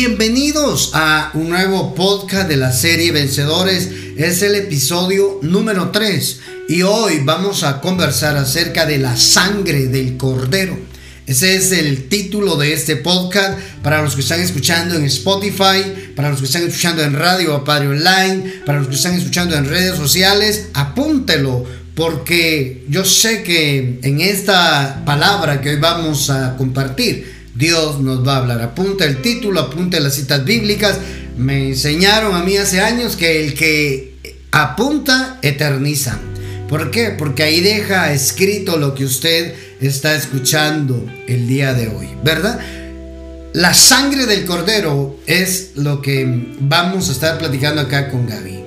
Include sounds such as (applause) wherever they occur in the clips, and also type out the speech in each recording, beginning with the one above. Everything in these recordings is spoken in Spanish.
Bienvenidos a un nuevo podcast de la serie Vencedores. Es el episodio número 3 y hoy vamos a conversar acerca de la sangre del cordero. Ese es el título de este podcast para los que están escuchando en Spotify, para los que están escuchando en radio o Online, para los que están escuchando en redes sociales. Apúntelo porque yo sé que en esta palabra que hoy vamos a compartir, Dios nos va a hablar. Apunta el título, apunta las citas bíblicas. Me enseñaron a mí hace años que el que apunta, eterniza. ¿Por qué? Porque ahí deja escrito lo que usted está escuchando el día de hoy, ¿verdad? La sangre del cordero es lo que vamos a estar platicando acá con Gaby.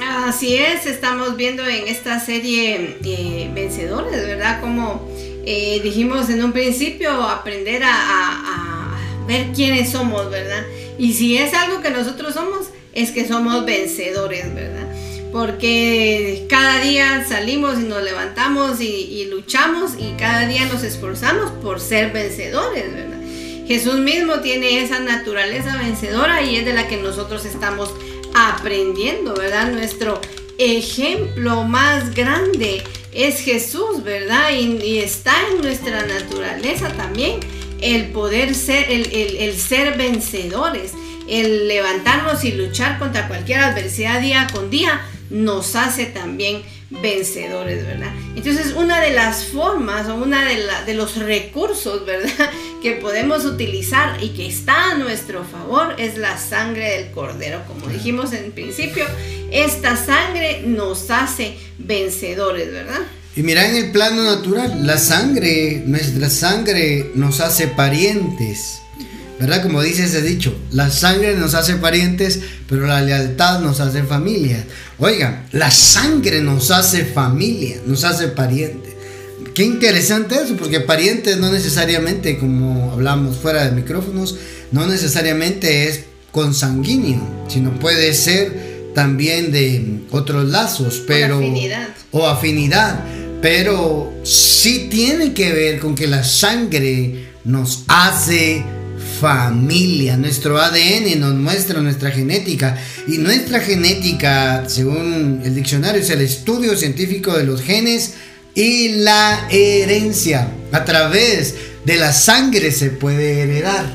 Así es, estamos viendo en esta serie eh, Vencedores, ¿verdad? Como eh, dijimos en un principio, aprender a, ver quiénes somos, ¿verdad? Y si es algo que nosotros somos, es que somos vencedores, ¿verdad? Porque cada día salimos y nos levantamos y, y luchamos y cada día nos esforzamos por ser vencedores, ¿verdad? Jesús mismo tiene esa naturaleza vencedora y es de la que nosotros estamos aprendiendo, ¿verdad? Nuestro ejemplo más grande es Jesús, ¿verdad? Y, está en nuestra naturaleza también el poder ser, el, ser vencedores, el levantarnos y luchar contra cualquier adversidad día con día, nos hace también vencedores, ¿verdad? Entonces, una de las formas o una de, de, los recursos, ¿verdad? Que podemos utilizar y que está a nuestro favor es la sangre del cordero. Como dijimos en principio, esta sangre nos hace vencedores, ¿verdad? Y mira en el plano natural, la sangre, nuestra sangre nos hace parientes. ¿Verdad? Como dice ese dicho, la sangre nos hace parientes, pero la lealtad nos hace familia. Oiga, la sangre nos hace familia, nos hace parientes. Qué interesante eso, porque parientes no necesariamente, como hablamos fuera de micrófonos, no necesariamente es consanguíneo, sino puede ser también de otros lazos, pero... O afinidad. O afinidad pero sí tiene que ver con que la sangre nos hace familia. Nuestro ADN nos muestra nuestra genética. Y nuestra genética, según el diccionario, es el estudio científico de los genes y la herencia. A través de la sangre se puede heredar.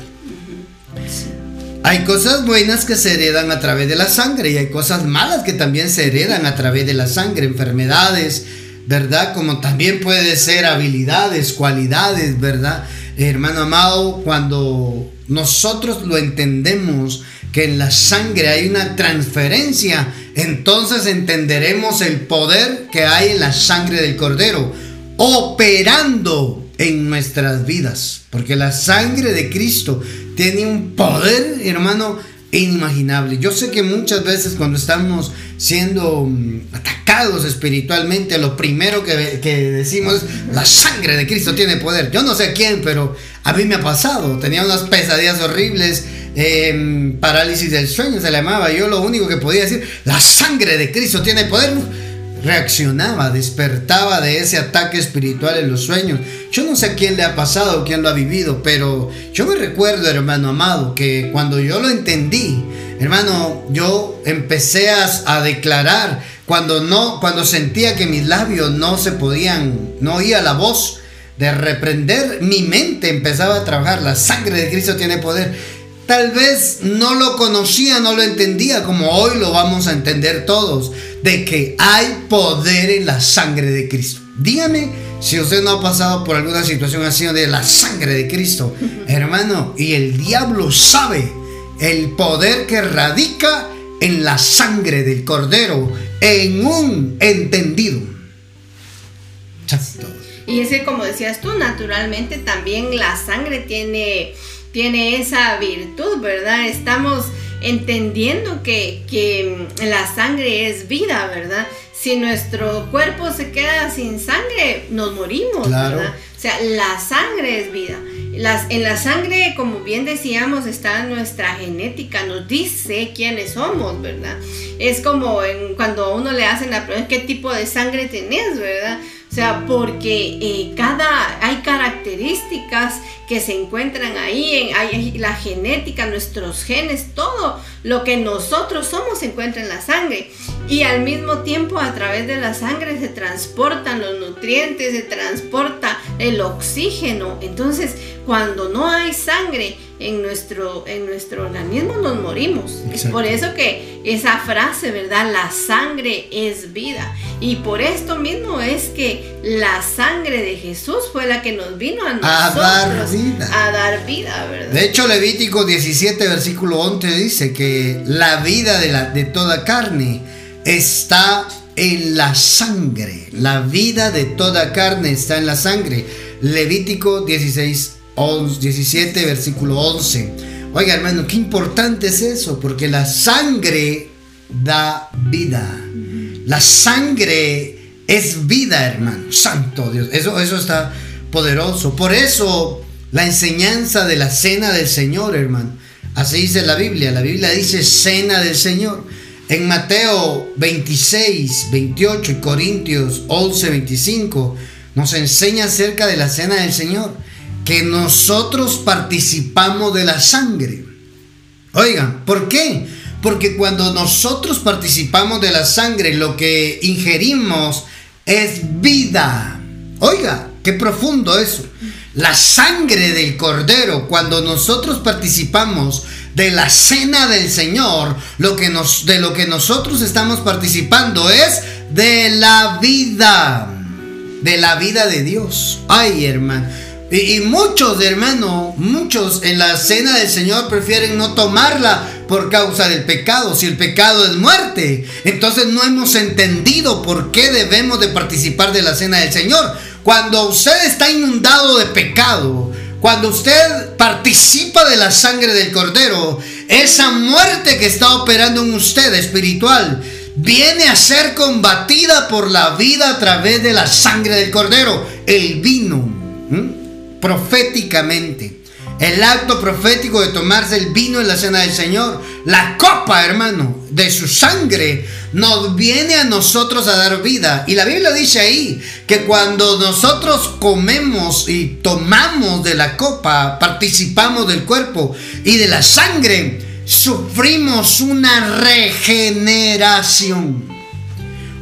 Hay cosas buenas que se heredan a través de la sangre y hay cosas malas que también se heredan a través de la sangre, enfermedades, ¿verdad? Como también puede ser habilidades, cualidades, ¿verdad? Hermano amado, cuando nosotros lo entendemos, que en la sangre hay una transferencia, entonces entenderemos el poder que hay en la sangre del cordero, operando en nuestras vidas, porque la sangre de Cristo tiene un poder, hermano, inimaginable. Yo sé que muchas veces cuando estamos siendo mm, atacados espiritualmente, lo primero que, decimos es, la sangre de Cristo tiene poder. Yo no sé quién, pero a mí me ha pasado. Tenía unas pesadillas horribles, em, parálisis del sueño se le llamaba. Yo lo único que podía decir, la sangre de Cristo tiene poder reaccionaba, despertaba de ese ataque espiritual en los sueños. Yo no sé quién le ha pasado, quién lo ha vivido, pero yo me recuerdo, hermano amado, que cuando yo lo entendí, hermano, yo empecé a, declarar cuando no, cuando sentía que mis labios no se podían, no oía la voz de reprender, mi mente empezaba a trabajar. La sangre de Cristo tiene poder. Tal vez no lo conocía, no lo entendía como hoy lo vamos a entender todos, de que hay poder en la sangre de Cristo. Dígame si usted no ha pasado por alguna situación así de la sangre de Cristo, hermano, y el diablo sabe el poder que radica en la sangre del cordero, en un entendido. Y es que como decías tú, naturalmente también la sangre tiene tiene esa virtud, ¿verdad? Estamos entendiendo que, que la sangre es vida, ¿verdad? Si nuestro cuerpo se queda sin sangre, nos morimos, ¿verdad? O sea, la sangre es vida. Las, en la sangre, como bien decíamos, está nuestra genética, nos dice quiénes somos, ¿verdad? Es como en, cuando a uno le hacen la pregunta, ¿qué tipo de sangre tenés, verdad? O sea, porque eh, cada, hay características que se encuentran ahí, en la genética, nuestros genes, todo lo que nosotros somos se encuentra en la sangre. Y al mismo tiempo a través de la sangre se transportan los nutrientes, se transporta el oxígeno. Entonces, cuando no hay sangre en nuestro, en nuestro organismo, nos morimos. Es por eso que esa frase, ¿verdad? La sangre es vida. Y por esto mismo es que la sangre de Jesús fue la que nos vino a nosotros a dar vida. A dar vida ¿verdad? De hecho, Levítico 17, versículo 11 dice que la vida de, la, de toda carne está en la sangre. La vida de toda carne está en la sangre. Levítico 16, 17, versículo 11. Oiga, hermano, qué importante es eso, porque la sangre da vida. La sangre es vida, hermano. Santo Dios. Eso, eso está poderoso. Por eso la enseñanza de la cena del Señor, hermano. Así dice la Biblia. La Biblia dice cena del Señor. En Mateo 26, 28 y Corintios 11, 25 nos enseña acerca de la cena del Señor. Que nosotros participamos de la sangre. Oigan, ¿por qué? Porque cuando nosotros participamos de la sangre, lo que ingerimos es vida. Oiga, qué profundo eso. La sangre del cordero, cuando nosotros participamos de la cena del Señor, lo que nos, de lo que nosotros estamos participando es de la vida, de la vida de Dios. Ay, hermano. Y, muchos, hermano, muchos en la cena del Señor prefieren no tomarla por causa del pecado. Si el pecado es muerte, entonces no hemos entendido por qué debemos de participar de la cena del Señor. Cuando usted está inundado de pecado, cuando usted participa de la sangre del cordero, esa muerte que está operando en usted espiritual viene a ser combatida por la vida a través de la sangre del cordero, el vino, proféticamente. El acto profético de tomarse el vino en la cena del Señor, la copa, hermano, de su sangre, nos viene a nosotros a dar vida. Y la Biblia dice ahí que cuando nosotros comemos y tomamos de la copa, participamos del cuerpo y de la sangre, sufrimos una regeneración.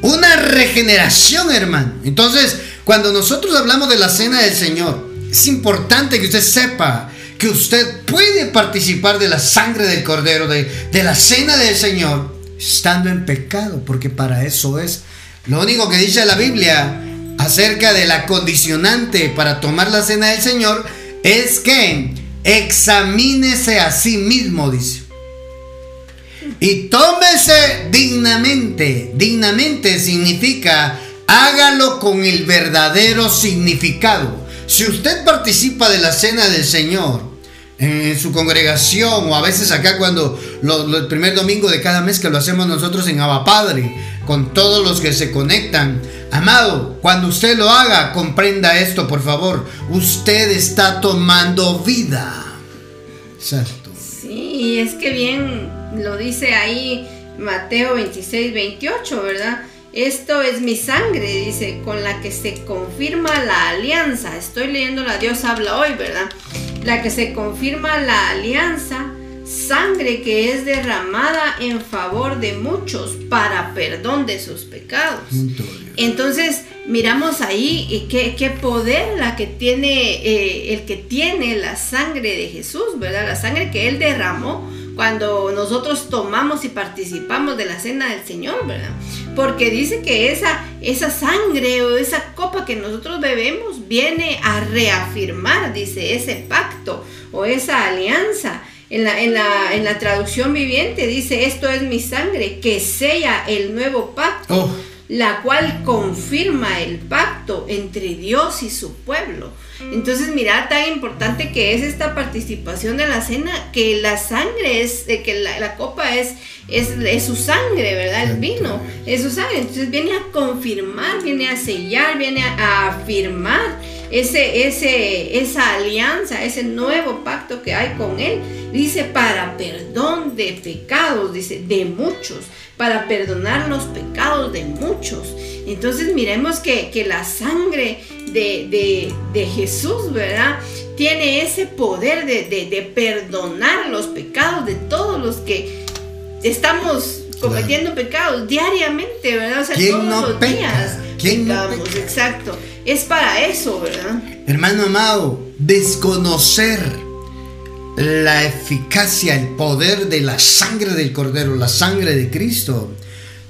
Una regeneración, hermano. Entonces, cuando nosotros hablamos de la cena del Señor, es importante que usted sepa que usted puede participar de la sangre del cordero, de, de la cena del Señor, estando en pecado, porque para eso es. Lo único que dice la Biblia acerca de la condicionante para tomar la cena del Señor es que examínese a sí mismo, dice. Y tómese dignamente. Dignamente significa hágalo con el verdadero significado. Si usted participa de la cena del Señor, en su congregación o a veces acá cuando el primer domingo de cada mes que lo hacemos nosotros en Abba Padre, con todos los que se conectan. Amado, cuando usted lo haga, comprenda esto, por favor. Usted está tomando vida. Exacto. Sí, es que bien lo dice ahí Mateo 26, 28, ¿verdad? Esto es mi sangre, dice, con la que se confirma la alianza. Estoy leyendo la Dios habla hoy, ¿verdad? la que se confirma la alianza, sangre que es derramada en favor de muchos para perdón de sus pecados. Entonces, miramos ahí qué, qué poder la que tiene, eh, el que tiene la sangre de Jesús, ¿verdad? La sangre que Él derramó cuando nosotros tomamos y participamos de la cena del Señor, ¿verdad? Porque dice que esa, esa sangre o esa copa que nosotros bebemos viene a reafirmar, dice, ese pacto o esa alianza. En la, en, la, en la, traducción viviente dice, esto es mi sangre que sella el nuevo pacto. Oh la cual confirma el pacto entre Dios y su pueblo. Entonces, mira tan importante que es esta participación de la cena, que la sangre es, eh, que la, copa es, es, su sangre, ¿verdad? El vino es su sangre. Entonces viene a confirmar, viene a sellar, viene a, afirmar ese, ese, esa alianza, ese nuevo pacto que hay con Él. Dice, para perdón de pecados, dice, de muchos para perdonar los pecados de muchos. Entonces miremos que, la sangre de, Jesús, ¿verdad? Tiene ese poder de, perdonar los pecados de todos los que estamos cometiendo pecados diariamente, ¿verdad? O sea, todos los días pecamos, exacto. Es para eso, ¿verdad? Hermano amado, desconocer la eficacia, el poder de la sangre del Cordero, la sangre de Cristo,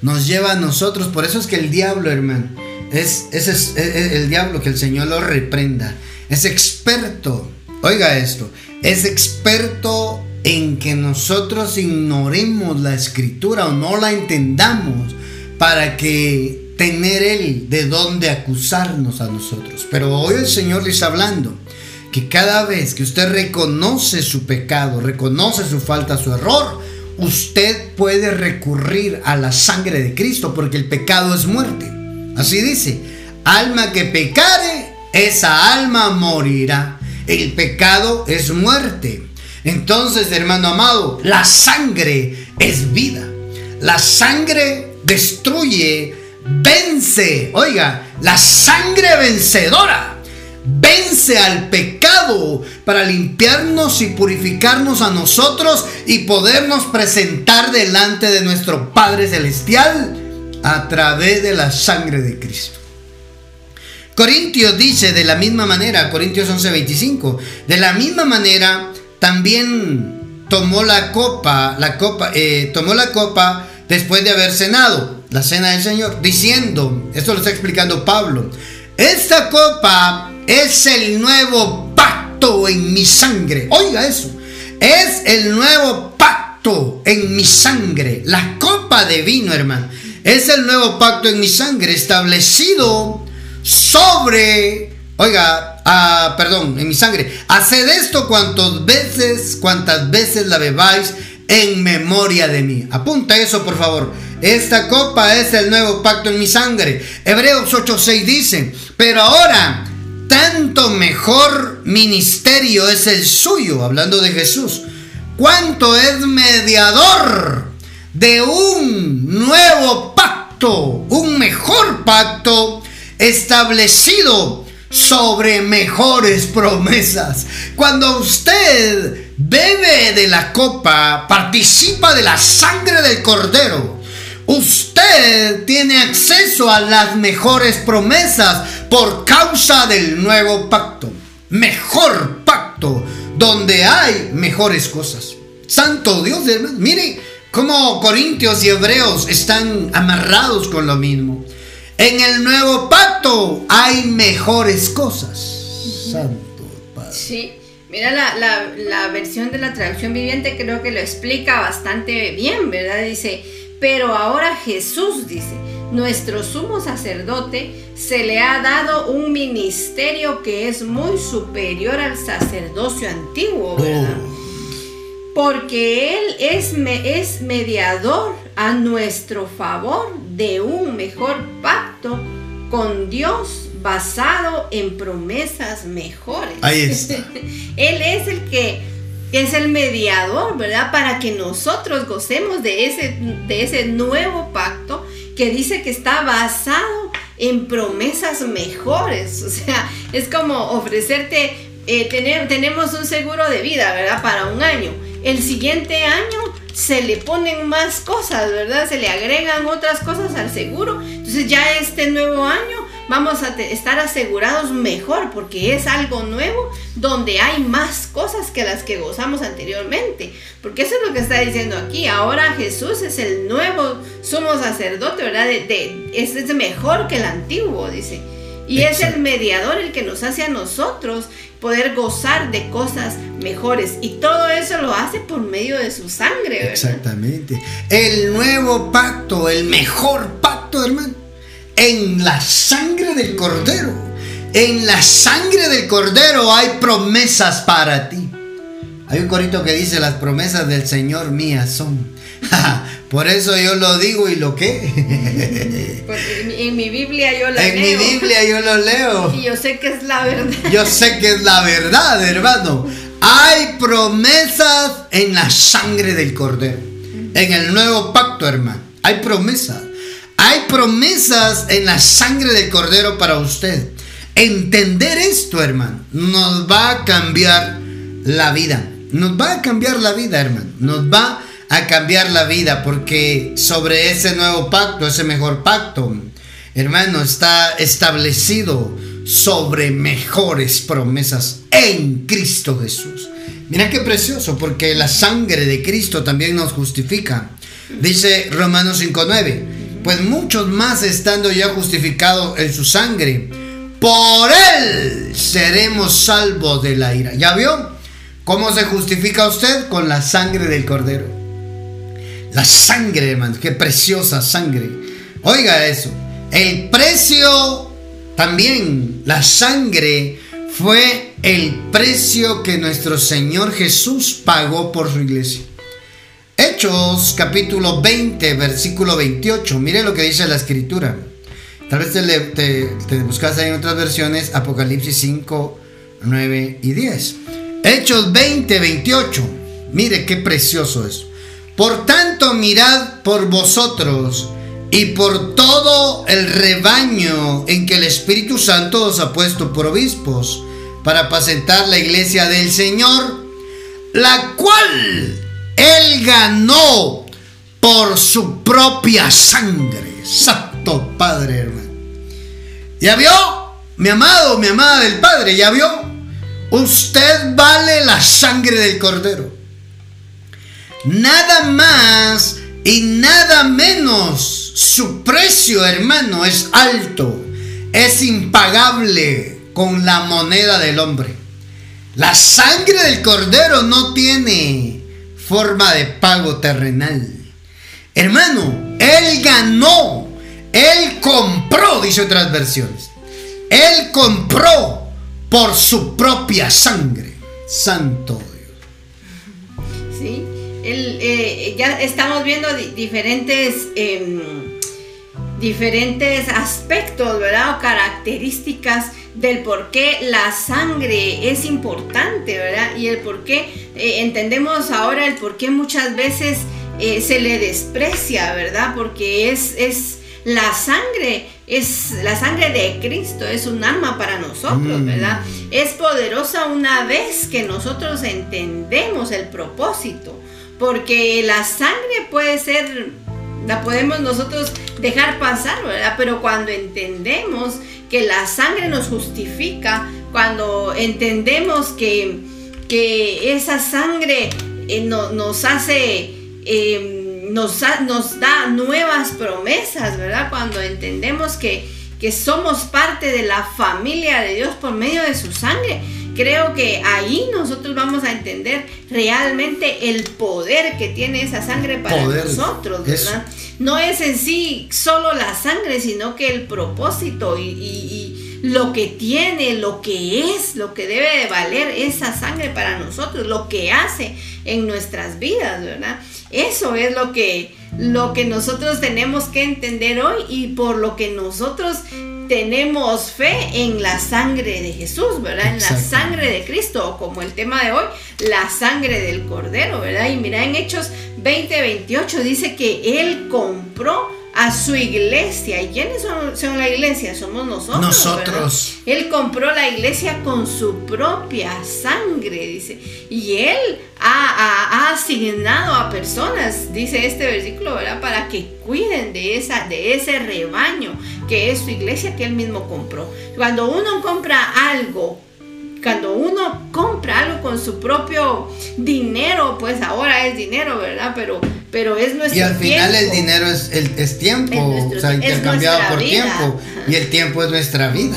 nos lleva a nosotros. Por eso es que el diablo, hermano, es, es, el diablo que el Señor lo reprenda. Es experto, oiga esto, es experto en que nosotros ignoremos la escritura o no la entendamos para que tener él de dónde acusarnos a nosotros. Pero hoy el Señor le está hablando que cada vez que usted reconoce su pecado, reconoce su falta, su error, usted puede recurrir a la sangre de Cristo porque el pecado es muerte. Así dice, alma que pecare, esa alma morirá. El pecado es muerte. Entonces, hermano amado, la sangre es vida. La sangre destruye, vence. Oiga, la sangre vencedora vence al pecado para limpiarnos y purificarnos a nosotros y podernos presentar delante de nuestro Padre Celestial a través de la sangre de Cristo. Corintios dice de la misma manera, Corintios 11:25, de la misma manera también tomó la copa, la copa, eh, tomó la copa después de haber cenado, la cena del Señor, diciendo, esto lo está explicando Pablo, esta copa es el nuevo pacto en mi sangre. Oiga eso. Es el nuevo pacto en mi sangre. La copa de vino, hermano. Es el nuevo pacto en mi sangre establecido sobre, oiga, ah, perdón, en mi sangre. Haced esto cuantas veces, cuantas veces la bebáis en memoria de mí. Apunta eso, por favor. Esta copa es el nuevo pacto en mi sangre. Hebreos 8:6 dice, pero ahora tanto mejor ministerio es el suyo, hablando de Jesús, cuanto es mediador de un nuevo pacto, un mejor pacto establecido sobre mejores promesas. Cuando usted bebe de la copa, participa de la sangre del cordero, Usted tiene acceso a las mejores promesas por causa del nuevo pacto. Mejor pacto donde hay mejores cosas. Santo Dios, hermano. Mire cómo Corintios y Hebreos están amarrados con lo mismo. En el nuevo pacto hay mejores cosas. Santo Padre. Sí. Mira, la, la, versión de la traducción viviente creo que lo explica bastante bien, ¿verdad? Dice, pero ahora Jesús dice, nuestro sumo sacerdote se le ha dado un ministerio que es muy superior al sacerdocio antiguo, ¿verdad? Oh. Porque Él es, es mediador a nuestro favor de un mejor pacto con Dios basado en promesas mejores. Ahí está. (laughs) Él es el que es el mediador, ¿verdad? Para que nosotros gocemos de ese, de ese nuevo pacto que dice que está basado en promesas mejores. O sea, es como ofrecerte, eh, tener, tenemos un seguro de vida, ¿verdad? Para un año. El siguiente año se le ponen más cosas, ¿verdad? Se le agregan otras cosas al seguro. Entonces ya este nuevo año vamos a estar asegurados mejor porque es algo nuevo donde hay más cosas que las que gozamos anteriormente. Porque eso es lo que está diciendo aquí. Ahora Jesús es el nuevo sumo sacerdote, ¿verdad? De, es, mejor que el antiguo, dice. Y es el mediador el que nos hace a nosotros poder gozar de cosas mejores. Y todo eso lo hace por medio de su sangre. ¿verdad? Exactamente. El nuevo pacto, el mejor pacto, hermano en la sangre del cordero. En la sangre del cordero hay promesas para ti. Hay un corito que dice, las promesas del Señor mías son. (laughs) Por eso yo lo digo y lo que. (laughs) en mi Biblia yo la leo. En mi Biblia yo lo leo. Y yo sé que es la verdad. Yo sé que es la verdad, hermano. Hay promesas en la sangre del cordero. En el nuevo pacto, hermano. Hay promesas. Hay promesas en la sangre del cordero para usted. Entender esto, hermano, nos va a cambiar la vida. Nos va a cambiar la vida, hermano. Nos va a cambiar la vida porque sobre ese nuevo pacto, ese mejor pacto, hermano, está establecido sobre mejores promesas en Cristo Jesús. Mira qué precioso, porque la sangre de Cristo también nos justifica. Dice Romanos 5.9, pues muchos más estando ya justificados en su sangre, por él seremos salvos de la ira. ¿Ya vio? ¿Cómo se justifica usted? Con la sangre del cordero. La sangre, hermano, qué preciosa sangre. Oiga eso. El precio también, la sangre fue el precio que nuestro Señor Jesús pagó por su iglesia. Hechos capítulo 20, versículo 28. Mire lo que dice la escritura. Tal vez te, te, buscas ahí en otras versiones, Apocalipsis 5, 9 y 10. Hechos 20, 28. Mire qué precioso es. Por tanto, mirad por vosotros y por todo el rebaño en que el Espíritu Santo os ha puesto por obispos para apacentar la iglesia del Señor, la cual Él ganó por su propia sangre. Santo Padre, hermano. ¿Ya vio? Mi amado, mi amada del Padre, ¿ya vio? Usted vale la sangre del Cordero. Nada más y nada menos su precio, hermano, es alto, es impagable con la moneda del hombre. La sangre del cordero no tiene forma de pago terrenal. Hermano, él ganó, él compró, dice otras versiones. Él compró por su propia sangre. Santo. Eh, ya estamos viendo diferentes... Em, diferentes aspectos, ¿verdad? O características del por qué la sangre es importante, ¿verdad? Y el por qué, eh, entendemos ahora el por qué muchas veces eh, se le desprecia, ¿verdad? Porque es, es la sangre, es la sangre de Cristo, es un arma para nosotros, mm. ¿verdad? Es poderosa una vez que nosotros entendemos el propósito, porque la sangre puede ser la podemos nosotros dejar pasar, ¿verdad? Pero cuando entendemos que la sangre nos justifica, cuando entendemos que, que esa sangre eh, nos hace, em, nos, nos, da nuevas promesas, ¿verdad? Cuando entendemos que, que somos parte de la familia de Dios por medio de su sangre creo que ahí nosotros vamos a entender realmente el poder que tiene esa sangre para nosotros, ¿verdad? No es en sí solo la sangre, sino que el propósito y, lo que tiene, lo que es, lo que debe de valer esa sangre para nosotros, lo que hace en nuestras vidas, ¿verdad? Eso es lo que, lo que nosotros tenemos que entender hoy y por lo que nosotros tenemos fe en la sangre de Jesús, ¿verdad? En la sangre de Cristo, como el tema de hoy, la sangre del Cordero, ¿verdad? Y mira, en Hechos 20, 28 dice que Él compró a su iglesia. ¿Y quiénes son, la iglesia? Somos nosotros. Nosotros. Él compró la iglesia con su propia sangre, dice. Y Él ha, asignado a personas, dice este versículo, ¿verdad? Para que cuiden de, esa, de ese rebaño que es su iglesia que Él mismo compró. Cuando uno compra algo cuando uno compra algo con su propio dinero, pues ahora es dinero, ¿verdad? Pero, pero es nuestro Y al final el dinero es, es tiempo, o sea, intercambiado por tiempo. Y el tiempo es nuestra vida.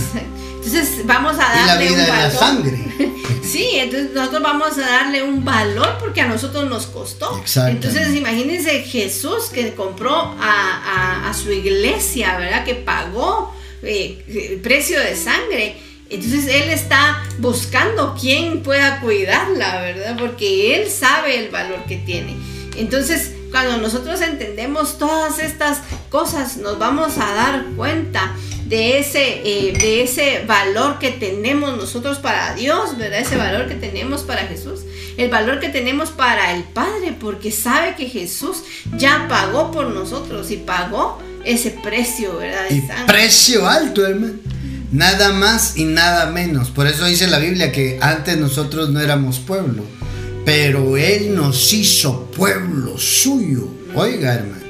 Entonces vamos a darle un valor. la sangre. (laughs) sí, entonces nosotros vamos a darle un valor porque a nosotros nos costó. Entonces imagínense Jesús que compró a, a, su iglesia, ¿verdad? Que pagó eh, el precio de sangre entonces Él está buscando quién pueda cuidarla, ¿verdad? Porque Él sabe el valor que tiene. Entonces, cuando nosotros entendemos todas estas cosas, nos vamos a dar cuenta de ese, eh, de ese valor que tenemos nosotros para Dios, ¿verdad? Ese valor que tenemos para Jesús, el valor que tenemos para el Padre, porque sabe que Jesús ya pagó por nosotros y pagó ese precio, ¿verdad? y precio alto, hermano. Nada más y nada menos. Por eso dice la Biblia que antes nosotros no éramos pueblo, pero Él nos hizo pueblo suyo. Oiga, hermano.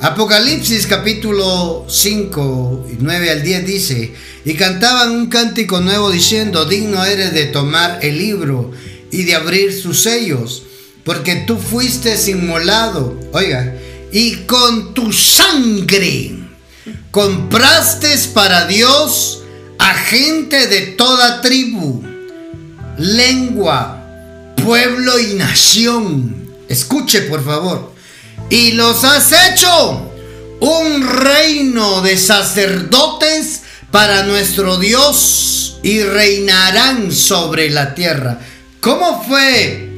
Apocalipsis capítulo 5, 9 al 10 dice, y cantaban un cántico nuevo diciendo, digno eres de tomar el libro y de abrir sus sellos, porque tú fuiste inmolado, oiga, y con tu sangre compraste para Dios a gente de toda tribu, lengua, pueblo y nación. Escuche por favor. Y los has hecho un reino de sacerdotes para nuestro Dios y reinarán sobre la tierra. ¿Cómo fue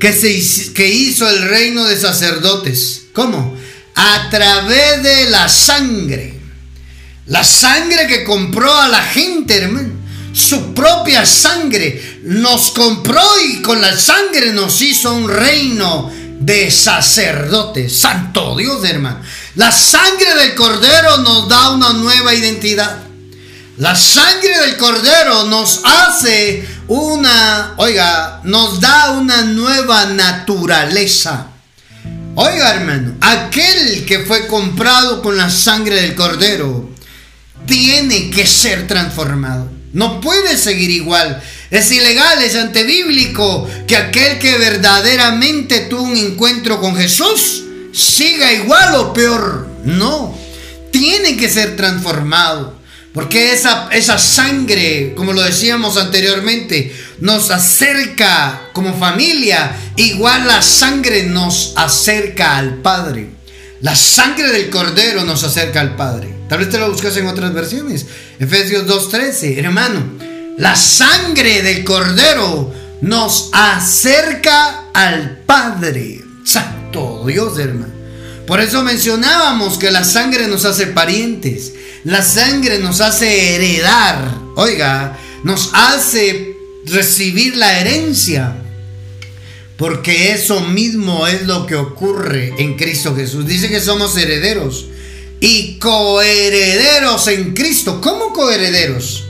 que, se, que hizo el reino de sacerdotes? ¿Cómo? A través de la sangre. La sangre que compró a la gente, hermano. Su propia sangre nos compró y con la sangre nos hizo un reino de sacerdotes. Santo Dios, hermano. La sangre del cordero nos da una nueva identidad. La sangre del cordero nos hace una, oiga, nos da una nueva naturaleza. Oiga, hermano, aquel que fue comprado con la sangre del cordero tiene que ser transformado. No puede seguir igual. Es ilegal, es antibíblico que aquel que verdaderamente tuvo un encuentro con Jesús siga igual o peor. No, tiene que ser transformado. Porque esa, esa sangre, como lo decíamos anteriormente, nos acerca como familia. Igual la sangre nos acerca al Padre. La sangre del Cordero nos acerca al Padre. Tal vez te lo buscas en otras versiones. Efesios 2.13. Hermano, la sangre del Cordero nos acerca al Padre. Santo Dios, hermano. Por eso mencionábamos que la sangre nos hace parientes, la sangre nos hace heredar, oiga, nos hace recibir la herencia. Porque eso mismo es lo que ocurre en Cristo Jesús. Dice que somos herederos y coherederos en Cristo. ¿Cómo coherederos?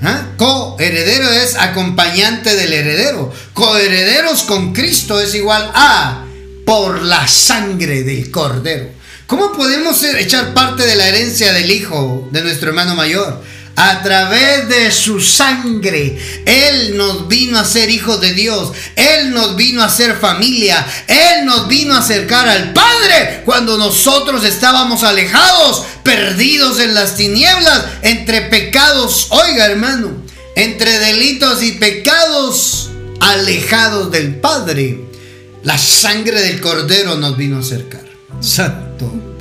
¿Ah? Coheredero es acompañante del heredero. Coherederos con Cristo es igual a por la sangre del cordero. ¿Cómo podemos echar parte de la herencia del hijo de nuestro hermano mayor? A través de su sangre, Él nos vino a ser hijos de Dios. Él nos vino a ser familia. Él nos vino a acercar al Padre cuando nosotros estábamos alejados, perdidos en las tinieblas, entre pecados. Oiga, hermano, entre delitos y pecados, alejados del Padre. La sangre del cordero nos vino a acercar. Santo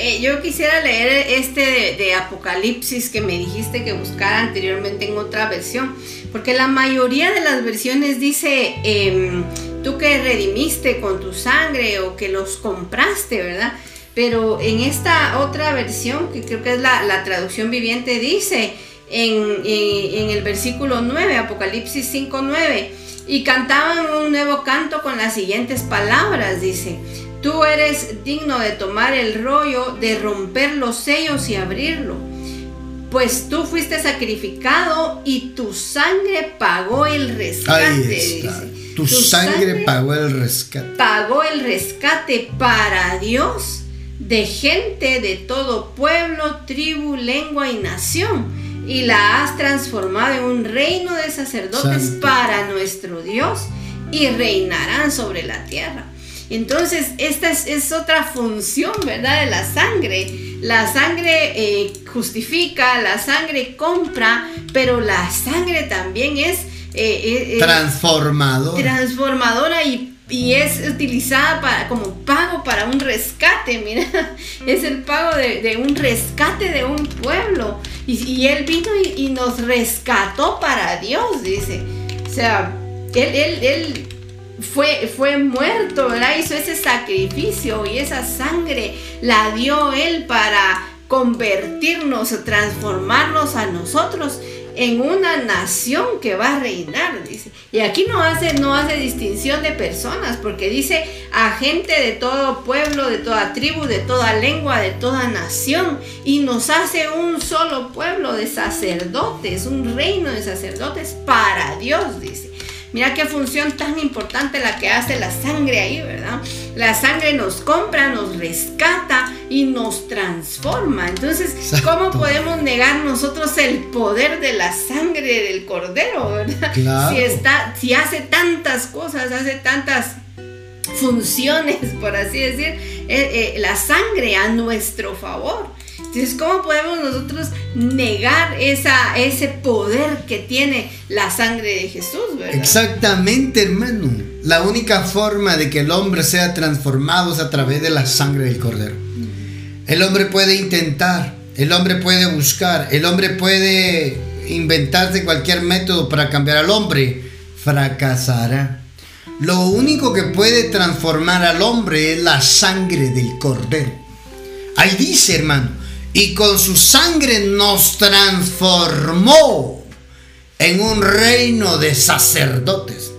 eh, yo quisiera leer este de, Apocalipsis que me dijiste que buscara anteriormente en otra versión, porque la mayoría de las versiones dice, em, tú que redimiste con tu sangre o que los compraste, ¿verdad? Pero en esta otra versión, que creo que es la, traducción viviente, dice en, en el versículo 9, Apocalipsis 5, 9, y cantaban un nuevo canto con las siguientes palabras, dice, tú eres digno de tomar el rollo, de romper los sellos y abrirlo, pues tú fuiste sacrificado y tu sangre pagó el rescate. Tu, sangre pagó el rescate. Pagó el rescate para Dios de gente de todo pueblo, tribu, lengua y nación y la has transformado en un reino de sacerdotes para nuestro Dios y reinarán sobre la tierra. Entonces, esta es, otra función, ¿verdad? De la sangre. La sangre eh, justifica, la sangre compra, pero la sangre también es... Eh, eh, transformadora. Transformadora y y es utilizada para, como pago para un rescate, mira, (laughs) es el pago de, un rescate de un pueblo. Y, él vino y, nos rescató para Dios, dice. O sea, él, él, fue, fue muerto, ¿verdad? Hizo ese sacrificio y esa sangre la dio él para convertirnos, transformarnos a nosotros en una nación que va a reinar, dice. Y aquí no hace, no hace distinción de personas, porque dice a gente de todo pueblo, de toda tribu, de toda lengua, de toda nación, y nos hace un solo pueblo de sacerdotes, un reino de sacerdotes para Dios, dice. Mira qué función tan importante la que hace la sangre ahí, ¿verdad? La sangre nos compra, nos rescata y nos transforma. Entonces, ¿cómo podemos negar nosotros el poder de la sangre del cordero, ¿verdad? Si, está, si hace tantas cosas, hace tantas funciones, por así decir, eh, eh, la sangre a nuestro favor. Entonces, ¿cómo podemos nosotros negar esa, ese poder que tiene la sangre de Jesús? ¿verdad? Exactamente, hermano. La única forma de que el hombre sea transformado es a través de la sangre del Cordero. El hombre puede intentar, el hombre puede buscar, el hombre puede inventarse cualquier método para cambiar al hombre. Fracasará. Lo único que puede transformar al hombre es la sangre del Cordero. Ahí dice, hermano, y con su sangre nos transformó en un reino de sacerdotes.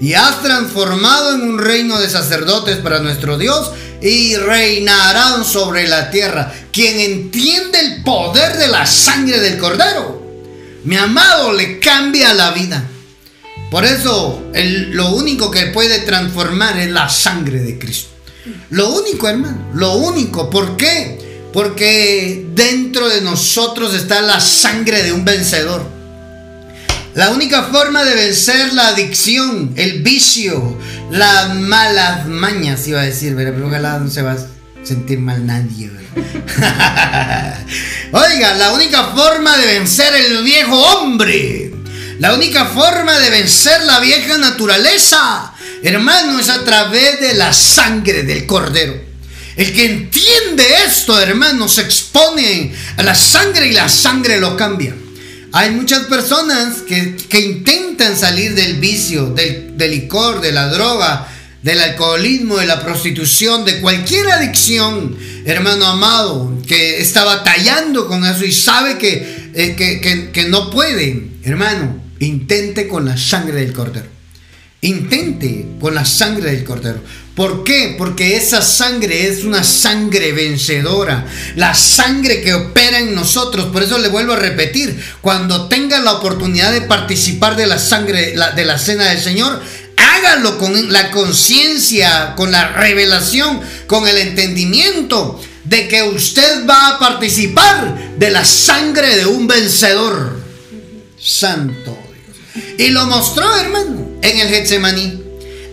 Y has transformado en un reino de sacerdotes para nuestro Dios y reinarán sobre la tierra. Quien entiende el poder de la sangre del cordero, mi amado, le cambia la vida. Por eso lo único que puede transformar es la sangre de Cristo. Lo único, hermano, lo único. ¿Por qué? Porque dentro de nosotros está la sangre de un vencedor. La única forma de vencer la adicción, el vicio, las malas mañas, iba a decir, pero ojalá no se va a sentir mal nadie. (laughs) Oiga, la única forma de vencer el viejo hombre, la única forma de vencer la vieja naturaleza, hermano, es a través de la sangre del cordero. El que entiende esto, hermano, se expone a la sangre y la sangre lo cambia. Hay muchas personas que, intentan salir del vicio, del, licor, de la droga, del alcoholismo, de la prostitución, de cualquier adicción, hermano amado, que está batallando con eso y sabe que, eh, que, que no puede, hermano, intente con la sangre del cordero. Intente con la sangre del cordero. ¿Por qué? Porque esa sangre es una sangre vencedora, la sangre que opera en nosotros. Por eso le vuelvo a repetir, cuando tenga la oportunidad de participar de la sangre de la cena del Señor, hágalo con la conciencia, con la revelación, con el entendimiento de que usted va a participar de la sangre de un vencedor. Santo Dios. Y lo mostró, hermano, en el Getsemaní.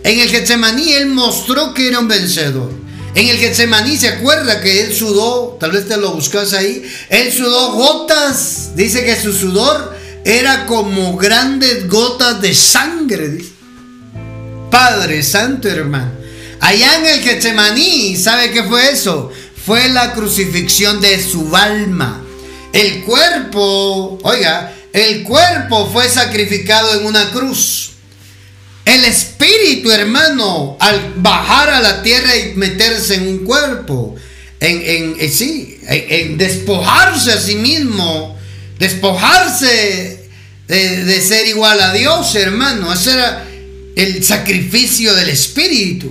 En el Getsemaní él mostró que era un vencedor. En el Getsemaní se acuerda que él sudó, tal vez te lo buscas ahí, él sudó gotas, dice que su sudor era como grandes gotas de sangre. Padre Santo hermano. Allá en el Getsemaní, ¿sabe qué fue eso? Fue la crucifixión de su alma. El cuerpo, oiga, el cuerpo fue sacrificado en una cruz. El espíritu, hermano, al bajar a la tierra y meterse en un cuerpo, en, en, eh, sí, en, despojarse a sí mismo, despojarse de, ser igual a Dios, hermano. Ese era el sacrificio del espíritu.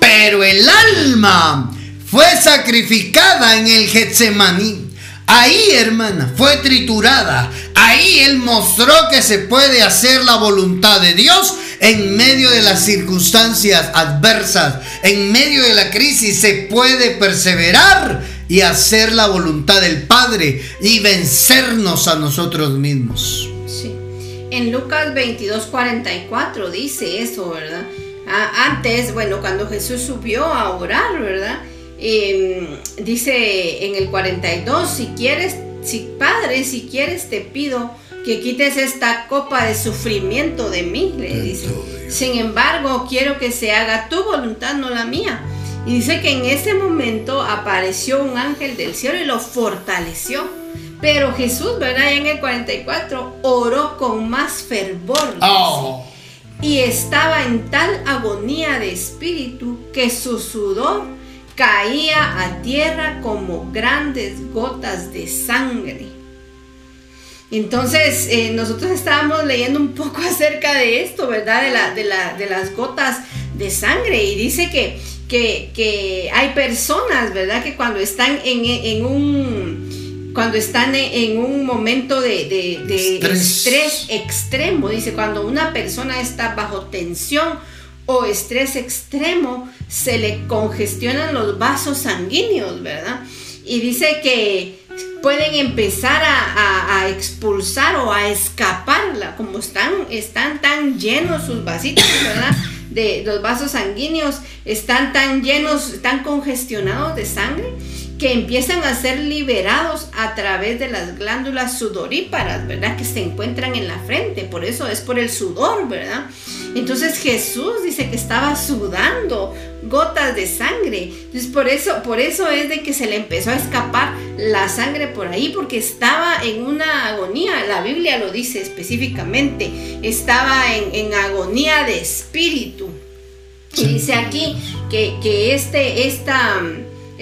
Pero el alma fue sacrificada en el Getsemaní. Ahí, hermana, fue triturada. Ahí Él mostró que se puede hacer la voluntad de Dios en medio de las circunstancias adversas, en medio de la crisis, se puede perseverar y hacer la voluntad del Padre y vencernos a nosotros mismos. Sí. En Lucas 22, 44 dice eso, ¿verdad? antes, bueno, cuando Jesús subió a orar, ¿verdad? Em, dice en el 42, si quieres, si Padre, si quieres te pido que quites esta copa de sufrimiento de mí, le dice. Sin embargo, quiero que se haga tu voluntad, no la mía. Y dice que en ese momento apareció un ángel del cielo y lo fortaleció. Pero Jesús, ¿verdad? en el 44 oró con más fervor. Oh. Y estaba en tal agonía de espíritu que su sudor caía a tierra como grandes gotas de sangre. Entonces, eh, nosotros estábamos leyendo un poco (laughs) acerca de esto, ¿verdad? De, la, de, la, de las gotas de sangre. Y dice que, que, hay personas, ¿verdad? Que cuando están en, un cuando están en un momento de, estrés. extremo, dice, cuando una persona está bajo tensión o estrés extremo, se le congestionan los vasos sanguíneos, ¿verdad? Y dice que pueden empezar a, expulsar o a escaparla, como están, están tan llenos sus vasitos. De los vasos sanguíneos, están tan llenos, tan congestionados de sangre, que empiezan a ser liberados a través de las glándulas sudoríparas, ¿verdad? Que se encuentran en la frente, por eso es por el sudor, ¿verdad? Entonces Jesús dice que estaba sudando gotas de sangre. Entonces por eso, por eso es de que se le empezó a escapar la sangre por ahí, porque estaba en una agonía, la Biblia lo dice específicamente, estaba en, agonía de espíritu. Y dice aquí que, que este, esta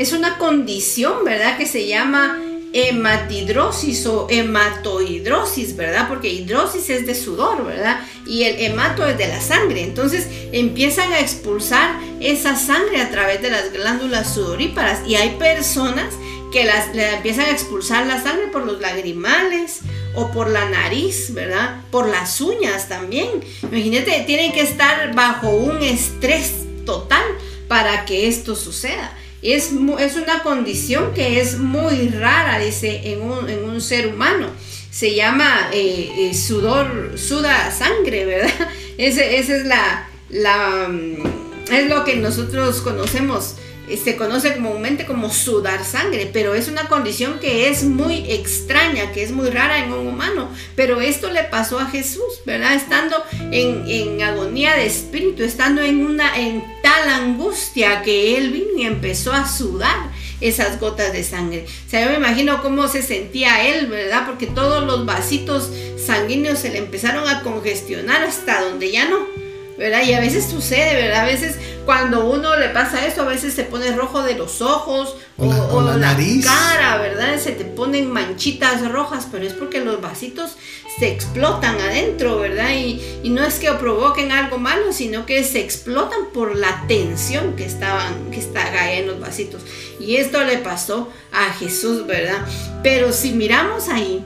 es una condición, ¿verdad? Que se llama hematidrosis o hematohidrosis, ¿verdad? Porque hidrosis es de sudor, ¿verdad? Y el hemato es de la sangre. Entonces empiezan a expulsar esa sangre a través de las glándulas sudoríparas y hay personas que las, le empiezan a expulsar la sangre por los lagrimales o por la nariz, ¿verdad? Por las uñas también. Imagínate, tienen que estar bajo un estrés total para que esto suceda. Es, es una condición que es muy rara, dice, en un, ser humano. Se llama eh, eh, sudor, suda sangre, ¿verdad? (laughs) esa es la, la, mm, es lo que nosotros conocemos se conoce comúnmente como sudar sangre, pero es una condición que es muy extraña, que es muy rara en un humano. Pero esto le pasó a Jesús, ¿verdad? Estando en, agonía de espíritu, estando en una en tal angustia que él vino y empezó a sudar esas gotas de sangre. O sea, yo me imagino cómo se sentía él, ¿verdad? Porque todos los vasitos sanguíneos se le empezaron a congestionar hasta donde ya no ¿verdad? Y a veces sucede, ¿verdad? A veces cuando uno le pasa eso, a veces se pone rojo de los ojos o, la, nariz. cara, ¿verdad? Se te ponen manchitas rojas, pero es porque los vasitos se explotan adentro, ¿verdad? Y, y no es que provoquen algo malo, sino que se explotan por la tensión que estaban, que está ahí en los vasitos. Y esto le pasó a Jesús, ¿verdad? Pero si miramos ahí,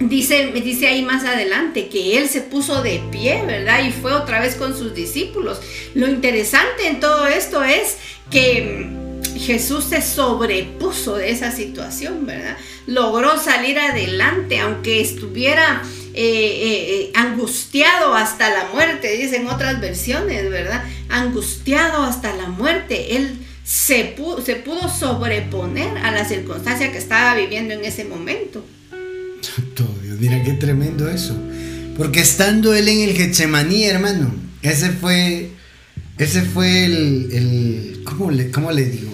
Dice, dice ahí más adelante que él se puso de pie, ¿verdad? Y fue otra vez con sus discípulos. Lo interesante en todo esto es que Jesús se sobrepuso de esa situación, ¿verdad? Logró salir adelante, aunque estuviera eh, eh, eh, angustiado hasta la muerte, dicen otras versiones, ¿verdad? Angustiado hasta la muerte. Él se se pudo sobreponer a la circunstancia que estaba viviendo en ese momento. (laughs) Dios, mira qué tremendo eso. Porque estando él en el Getsemaní, hermano, ese fue, ese fue el, ¿cómo, le, ¿cómo le digo?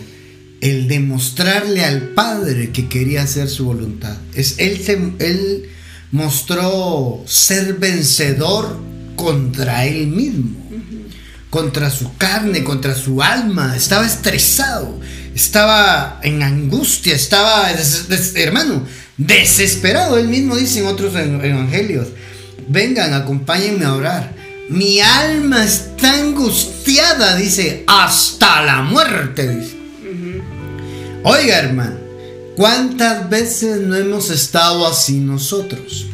El demostrarle al Padre que quería hacer su voluntad. Es, él, se, él mostró ser vencedor contra él mismo, contra su carne, contra su alma. Estaba estresado, estaba en angustia, estaba, hermano, desesperado. Él mismo dice en otros evangelios, vengan, acompáñenme a orar. Mi alma está angustiada, dice, hasta la muerte, dice. Oiga, hermano, ¿cuántas veces no hemos estado así nosotros?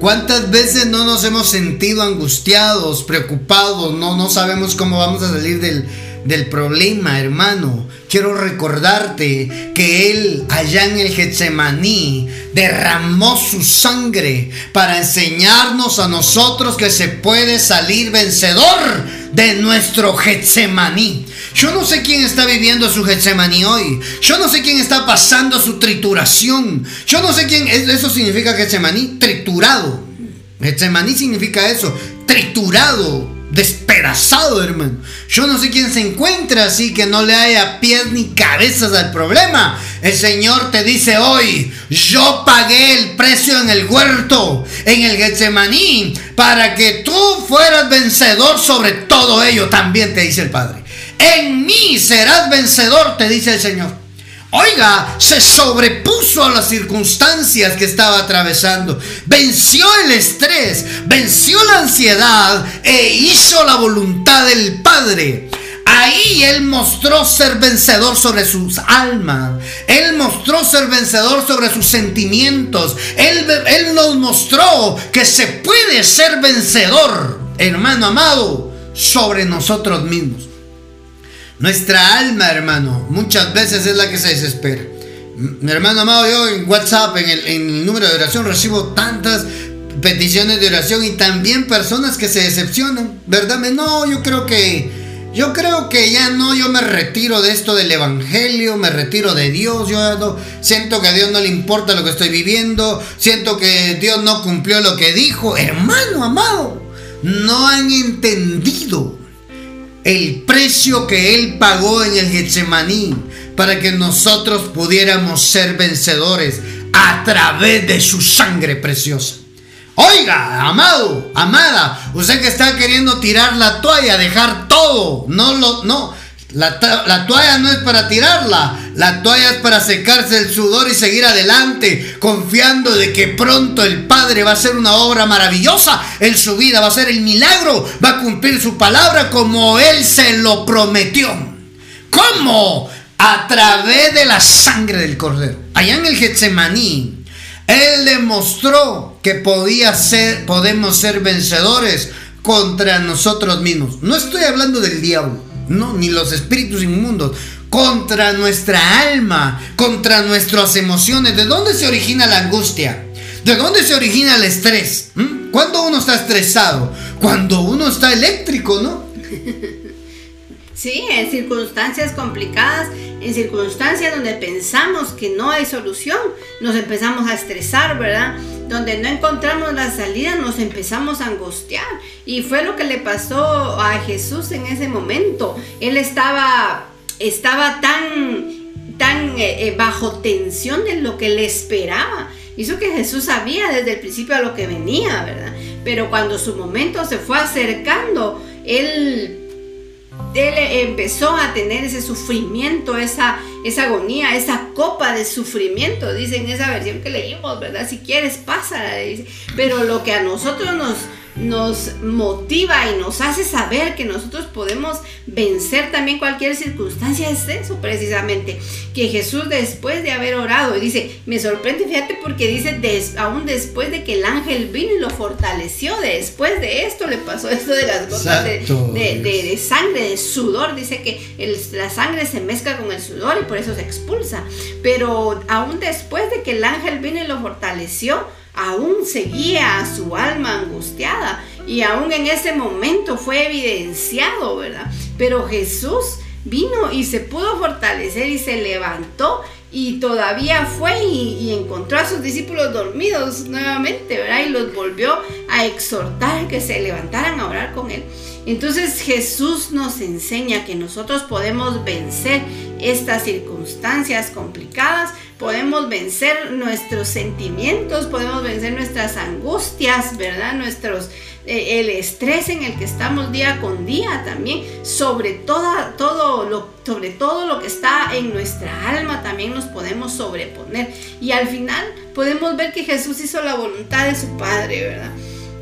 ¿Cuántas veces no nos hemos sentido angustiados, preocupados, no, no sabemos cómo vamos a salir del, del problema, hermano? quiero recordarte que Él allá en el Getsemaní derramó su sangre para enseñarnos a nosotros que se puede salir vencedor de nuestro Getsemaní. Yo no sé quién está viviendo su Getsemaní hoy. Yo no sé quién está pasando su trituración. Yo no sé quién. Eso significa Getsemaní, triturado. Getsemaní significa eso, triturado despedazado, hermano. Yo no sé quién se encuentra así que no le haya pies ni cabezas al problema. El Señor te dice hoy, yo pagué el precio en el huerto, en el Getsemaní, para que tú fueras vencedor sobre todo ello, también te dice el Padre. En mí serás vencedor, te dice el Señor. Oiga, se sobrepuso a las circunstancias que estaba atravesando. Venció el estrés, venció la ansiedad e hizo la voluntad del Padre. Ahí Él mostró ser vencedor sobre sus almas. Él mostró ser vencedor sobre sus sentimientos. Él, él nos mostró que se puede ser vencedor, hermano amado, sobre nosotros mismos. Nuestra alma, hermano, muchas veces es la que se desespera. Mi hermano amado, yo en WhatsApp, en el, número de oración, recibo tantas peticiones de oración y también personas que se decepcionan, ¿verdad? No, yo creo que, yo creo que ya no, yo me retiro de esto del evangelio, me retiro de Dios, yo no, siento que a Dios no le importa lo que estoy viviendo, siento que Dios no cumplió lo que dijo, hermano amado, no han entendido el precio que Él pagó en el Getsemaní para que nosotros pudiéramos ser vencedores a través de su sangre preciosa. Oiga, amado, amada, usted que está queriendo tirar la toalla, dejar todo, no lo, no, la, toalla no es para tirarla, la toalla es para secarse el sudor y seguir adelante, confiando de que pronto el Padre va a hacer una obra maravillosa en su vida, va a ser el milagro, va a cumplir su palabra como Él se lo prometió. ¿Cómo? A través de la sangre del Cordero. Allá en el Getsemaní, Él demostró que podía ser, podemos ser vencedores contra nosotros mismos. No estoy hablando del diablo no, ni los espíritus inmundos, contra nuestra alma, contra nuestras emociones. ¿De dónde se origina la angustia? ¿De dónde se origina el estrés? ¿Mm? ¿Cuándo uno está estresado? Cuando uno está eléctrico, ¿no? Sí, en circunstancias complicadas, en circunstancias donde pensamos que no hay solución, nos empezamos a estresar, ¿verdad? Donde no encontramos la salida, nos empezamos a angustiar. Y fue lo que le pasó a Jesús en ese momento. Él estaba, estaba tan, tan eh, eh, bajo tensión de lo que le esperaba. Hizo que Jesús sabía desde el principio a lo que venía, ¿verdad? Pero cuando su momento se fue acercando, él él empezó a tener ese sufrimiento, esa, esa agonía, esa copa de sufrimiento, dice en esa versión que leímos, ¿verdad? Si quieres, pásala. Pero lo que a nosotros nos, nos motiva y nos hace saber que nosotros podemos vencer también cualquier circunstancia. Es eso precisamente, que Jesús después de haber orado, y dice, me sorprende, fíjate porque dice, aún después de que el ángel vino y lo fortaleció, después de esto le pasó esto de las gotas de, sangre, de sudor, dice que la sangre se mezcla con el sudor y por eso se expulsa, pero aún después de que el ángel vino y lo fortaleció, aún seguía a su alma angustiada y aún en ese momento fue evidenciado, ¿verdad? Pero Jesús vino y se pudo fortalecer y se levantó y todavía fue y, encontró a sus discípulos dormidos nuevamente, ¿verdad? Y los volvió a exhortar que se levantaran a orar con él. Entonces Jesús nos enseña que nosotros podemos vencer estas circunstancias complicadas, podemos vencer nuestros sentimientos, podemos vencer nuestras angustias, ¿verdad? Nuestros eh, el estrés en el que estamos día con día también, sobre toda, todo lo, sobre todo lo que está en nuestra alma también nos podemos sobreponer. Y al final podemos ver que Jesús hizo la voluntad de su Padre, ¿verdad?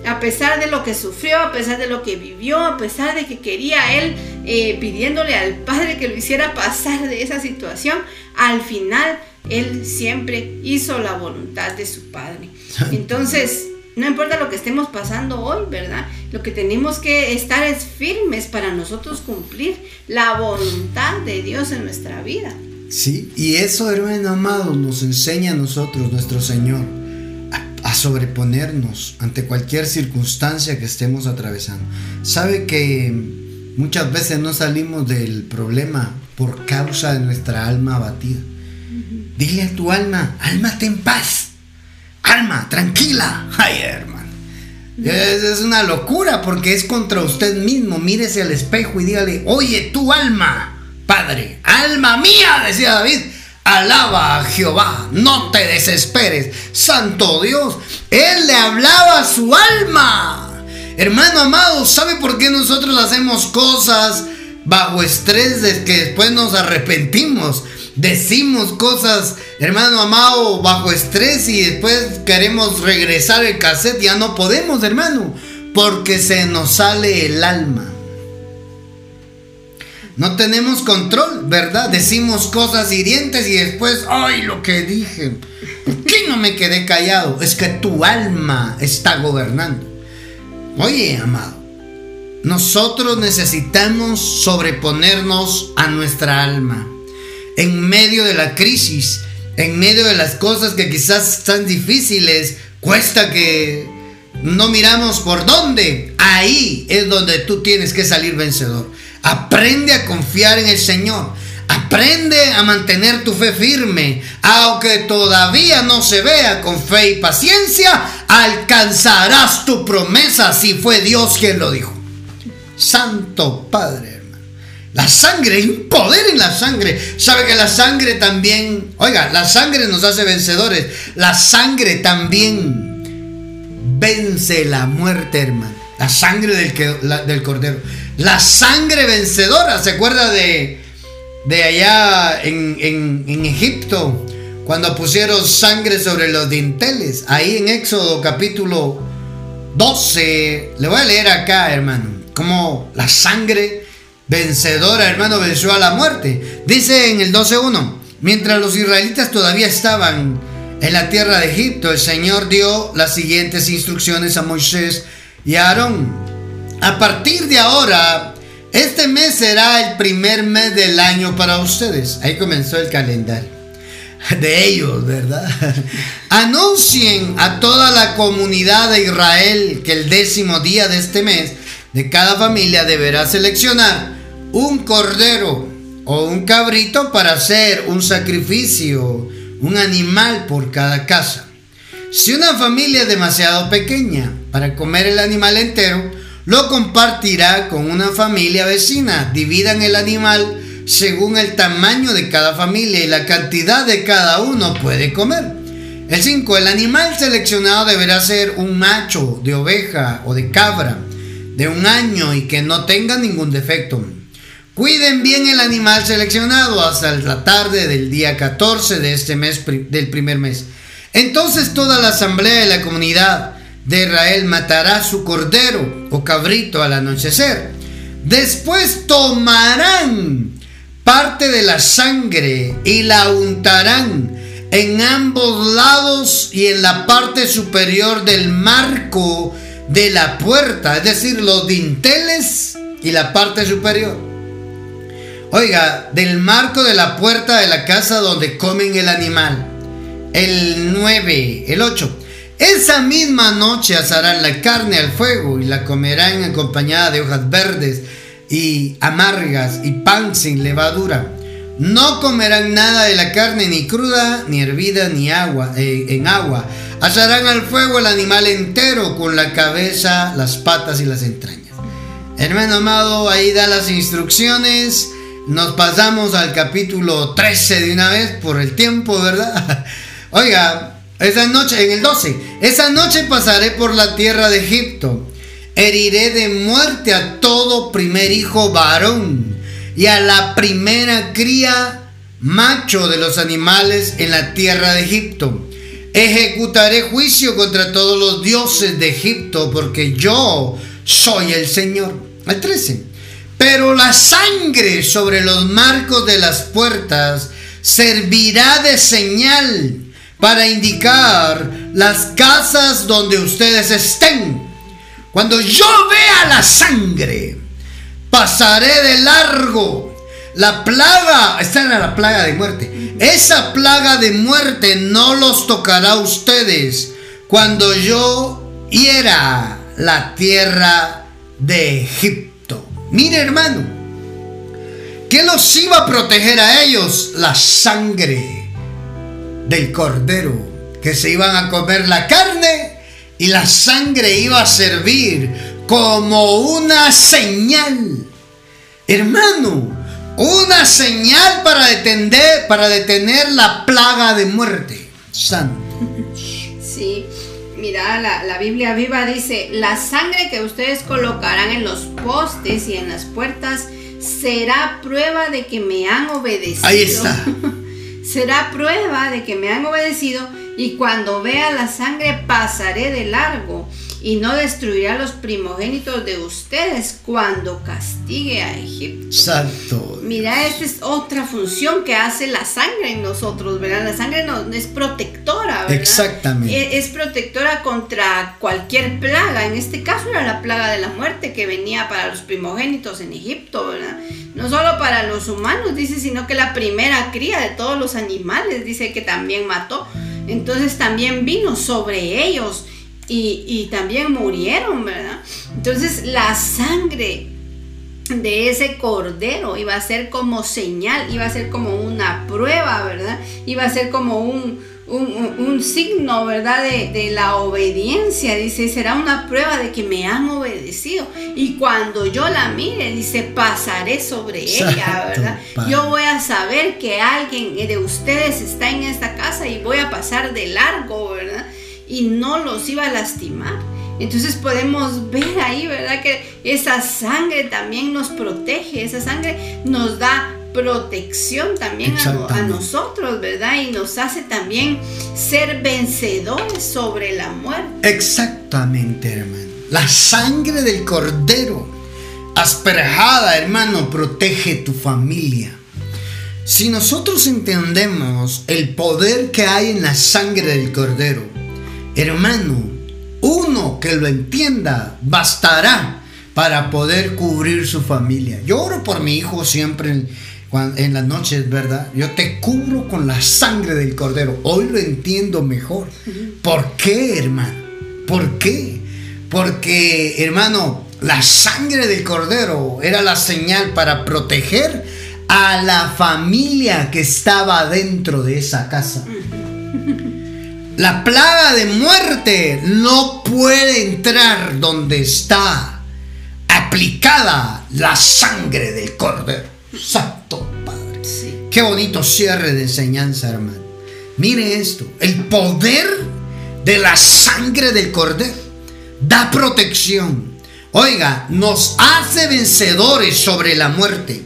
A pesar de lo que sufrió, a pesar de lo que vivió, a pesar de que quería él eh, pidiéndole al Padre que lo hiciera pasar de esa situación, al final él siempre hizo la voluntad de su Padre. Entonces, no importa lo que estemos pasando hoy, ¿verdad? Lo que tenemos que estar es firmes para nosotros cumplir la voluntad de Dios en nuestra vida. Sí, y eso, hermano amado, nos enseña a nosotros, nuestro Señor, a, sobreponernos ante cualquier circunstancia que estemos atravesando. Sabe que muchas veces no salimos del problema por causa de nuestra alma abatida. Dile a tu alma, alma, ten paz Alma, tranquila. Ay, hermano. Es, una locura porque es contra usted mismo. Mírese al espejo y dígale, oye, tu alma, Padre, alma mía, decía David. Alaba a Jehová, no te desesperes. Santo Dios, Él le hablaba a su alma. Hermano amado, ¿sabe por qué nosotros hacemos cosas bajo estrés de que después nos arrepentimos? Decimos cosas, hermano amado, bajo estrés y después queremos regresar el cassette, ya no podemos, hermano, porque se nos sale el alma. No tenemos control, ¿verdad? Decimos cosas hirientes y después, ay, lo que dije. ¿Por qué no me quedé callado? Es que tu alma está gobernando. Oye, amado, nosotros necesitamos sobreponernos a nuestra alma. En medio de la crisis, en medio de las cosas que quizás están difíciles, cuesta que no miramos por dónde. Ahí es donde tú tienes que salir vencedor. Aprende a confiar en el Señor. Aprende a mantener tu fe firme, aunque todavía no se vea con fe y paciencia, alcanzarás tu promesa si fue Dios quien lo dijo. Santo Padre. La sangre, hay un poder en la sangre. Sabe que la sangre también, oiga, la sangre nos hace vencedores. La sangre también vence la muerte, hermano. La sangre del, del cordero. La sangre vencedora. ¿Se acuerda de, de allá en, en, Egipto? Cuando pusieron sangre sobre los dinteles. Ahí en Éxodo capítulo 12. Le voy a leer acá, hermano. Como la sangre vencedora, hermano, venció a la muerte. Dice en el 12.1. Mientras los israelitas todavía estaban en la tierra de Egipto, el Señor dio las siguientes instrucciones a Moisés y a Aarón a partir de ahora, este mes será el primer mes del año para ustedes. Ahí comenzó el calendario de ellos, ¿verdad? (laughs) Anuncien a toda la comunidad de Israel que el décimo día de este mes de cada familia deberá seleccionar un cordero o un cabrito para hacer un sacrificio, un animal por cada casa. Si una familia es demasiado pequeña para comer el animal entero, lo compartirá con una familia vecina. Dividan el animal según el tamaño de cada familia y la cantidad de cada uno puede comer. El 5. El animal seleccionado deberá ser un macho de oveja o de cabra de un año y que no tenga ningún defecto. Cuiden bien el animal seleccionado hasta la tarde del día 14 de este mes del primer mes. Entonces toda la asamblea de la comunidad de Israel matará su cordero o cabrito al anochecer. Después tomarán parte de la sangre y la untarán en ambos lados y en la parte superior del marco de la puerta, es decir, los dinteles y la parte superior. Oiga, del marco de la puerta de la casa donde comen el animal. El 9, el 8. Esa misma noche asarán la carne al fuego y la comerán acompañada de hojas verdes y amargas y pan sin levadura. No comerán nada de la carne ni cruda, ni hervida, ni agua, eh, en agua. Asarán al fuego el animal entero con la cabeza, las patas y las entrañas. Hermano amado, ahí da las instrucciones. Nos pasamos al capítulo 13 de una vez por el tiempo, ¿verdad? (laughs) Oiga, esa noche, en el 12, esa noche pasaré por la tierra de Egipto. Heriré de muerte a todo primer hijo varón y a la primera cría macho de los animales en la tierra de Egipto. Ejecutaré juicio contra todos los dioses de Egipto porque yo soy el Señor. Al 13. Pero la sangre sobre los marcos de las puertas servirá de señal para indicar las casas donde ustedes estén. Cuando yo vea la sangre, pasaré de largo. La plaga, esta era la plaga de muerte. Esa plaga de muerte no los tocará a ustedes cuando yo hiera la tierra de Egipto. Mire hermano, ¿qué los iba a proteger a ellos? La sangre del cordero, que se iban a comer la carne y la sangre iba a servir como una señal. Hermano, una señal para detener, para detener la plaga de muerte. Santo. Sí, mira, la, la, Biblia viva dice, la sangre que ustedes colocarán en los postes y en las puertas será prueba de que me han obedecido. Ahí está. (laughs) será prueba de que me han obedecido y cuando vea la sangre pasaré de largo y no destruirá los primogénitos de ustedes cuando castigue a Egipto. Santo. Mira, esta es otra función que hace la sangre en nosotros, ¿verdad? La sangre no, es protectora, ¿verdad? Exactamente. Es, es, protectora contra cualquier plaga. En este caso era la plaga de la muerte que venía para los primogénitos en Egipto, ¿verdad? No solo para los humanos, dice, sino que la primera cría de todos los animales, dice que también mató. Entonces también vino sobre ellos y, también murieron, ¿verdad? Entonces la sangre de ese cordero iba a ser como señal, iba a ser como una prueba, ¿verdad? Iba a ser como un, un, signo, ¿verdad? De, la obediencia. Dice, será una prueba de que me han obedecido. Y cuando yo la mire, dice, pasaré sobre ella, ¿verdad? Yo voy a saber que alguien de ustedes está en esta casa y voy a pasar de largo, ¿verdad? Y no los iba a lastimar. Entonces podemos ver ahí, ¿verdad? Que esa sangre también nos protege, esa sangre nos da protección también a, nosotros, ¿verdad? Y nos hace también ser vencedores sobre la muerte. Exactamente, hermano. La sangre del cordero, asperjada, hermano, protege tu familia. Si nosotros entendemos el poder que hay en la sangre del cordero, Hermano, uno que lo entienda bastará para poder cubrir su familia. Yo oro por mi hijo siempre en, en las noches, ¿verdad? Yo te cubro con la sangre del cordero. Hoy lo entiendo mejor. ¿Por qué, hermano? ¿Por qué? Porque, hermano, la sangre del cordero era la señal para proteger a la familia que estaba dentro de esa casa. La plaga de muerte no puede entrar donde está aplicada la sangre del cordero. Santo Padre. Qué bonito cierre de enseñanza, hermano. Mire esto, el poder de la sangre del cordero da protección. Oiga, nos hace vencedores sobre la muerte.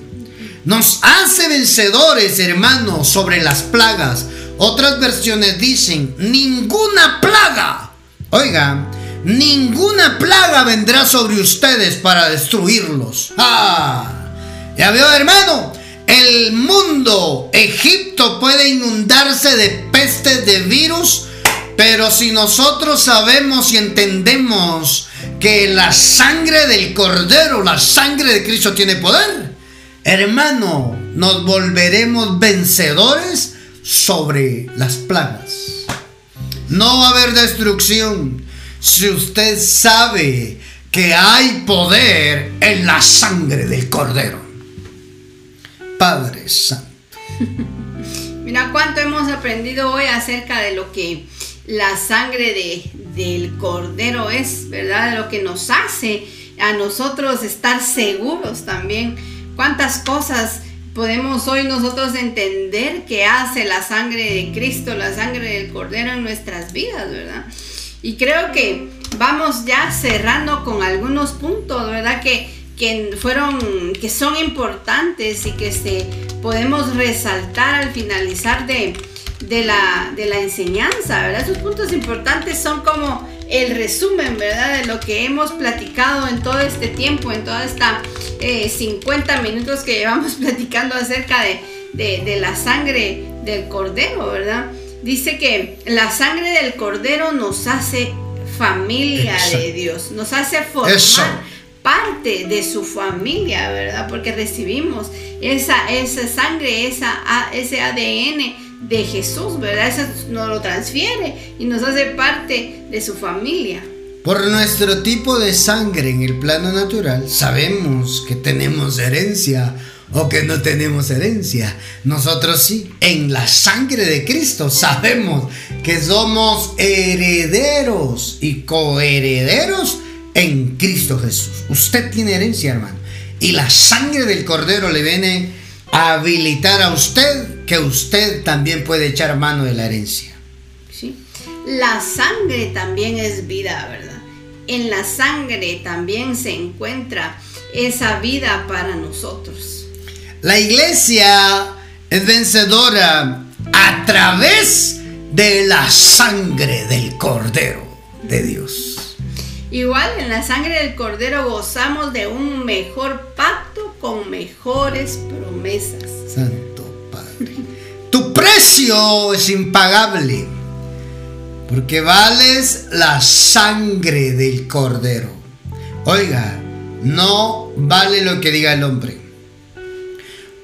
Nos hace vencedores, hermanos, sobre las plagas. Otras versiones dicen, ninguna plaga. Oiga, ninguna plaga vendrá sobre ustedes para destruirlos. Ah, ya veo hermano, el mundo, Egipto puede inundarse de pestes, de virus, pero si nosotros sabemos y entendemos que la sangre del cordero, la sangre de Cristo tiene poder, hermano, nos volveremos vencedores sobre las plagas. No va a haber destrucción si usted sabe que hay poder en la sangre del cordero. Padre Santo. (laughs) Mira cuánto hemos aprendido hoy acerca de lo que la sangre de, del cordero es, ¿verdad? De lo que nos hace a nosotros estar seguros también. Cuántas cosas podemos hoy nosotros entender qué hace la sangre de Cristo, la sangre del Cordero en nuestras vidas, ¿verdad? Y creo que vamos ya cerrando con algunos puntos, ¿verdad? Que, que fueron, que son importantes y que se podemos resaltar al finalizar de, de, la, de la enseñanza, ¿verdad? Esos puntos importantes son como el resumen, ¿verdad? De lo que hemos platicado en todo este tiempo, en toda esta 50 eh, minutos que llevamos (laughs) platicando acerca de, la sangre del cordero, ¿verdad? Dice que la sangre del cordero nos hace familia de Dios, nos hace formar parte de su familia, ¿verdad? Porque recibimos esa, esa sangre, esa, ese ADN de Jesús, ¿verdad? Eso nos lo transfiere y nos hace parte de su familia. Por nuestro tipo de sangre en el plano natural, sabemos que tenemos herencia o que no tenemos herencia. Nosotros sí, en la sangre de Cristo sabemos que somos herederos y coherederos en Cristo Jesús. Usted tiene herencia, hermano. Y la sangre del Cordero le viene a habilitar a usted que usted también puede echar mano de la herencia. Sí. La sangre también es vida, ¿verdad? En la sangre también se encuentra esa vida para nosotros. La iglesia es vencedora a través de la sangre del Cordero de Dios. Igual en la sangre del Cordero gozamos de un mejor pacto con mejores promesas. Precio es impagable porque vales la sangre del Cordero. Oiga, no vale lo que diga el hombre.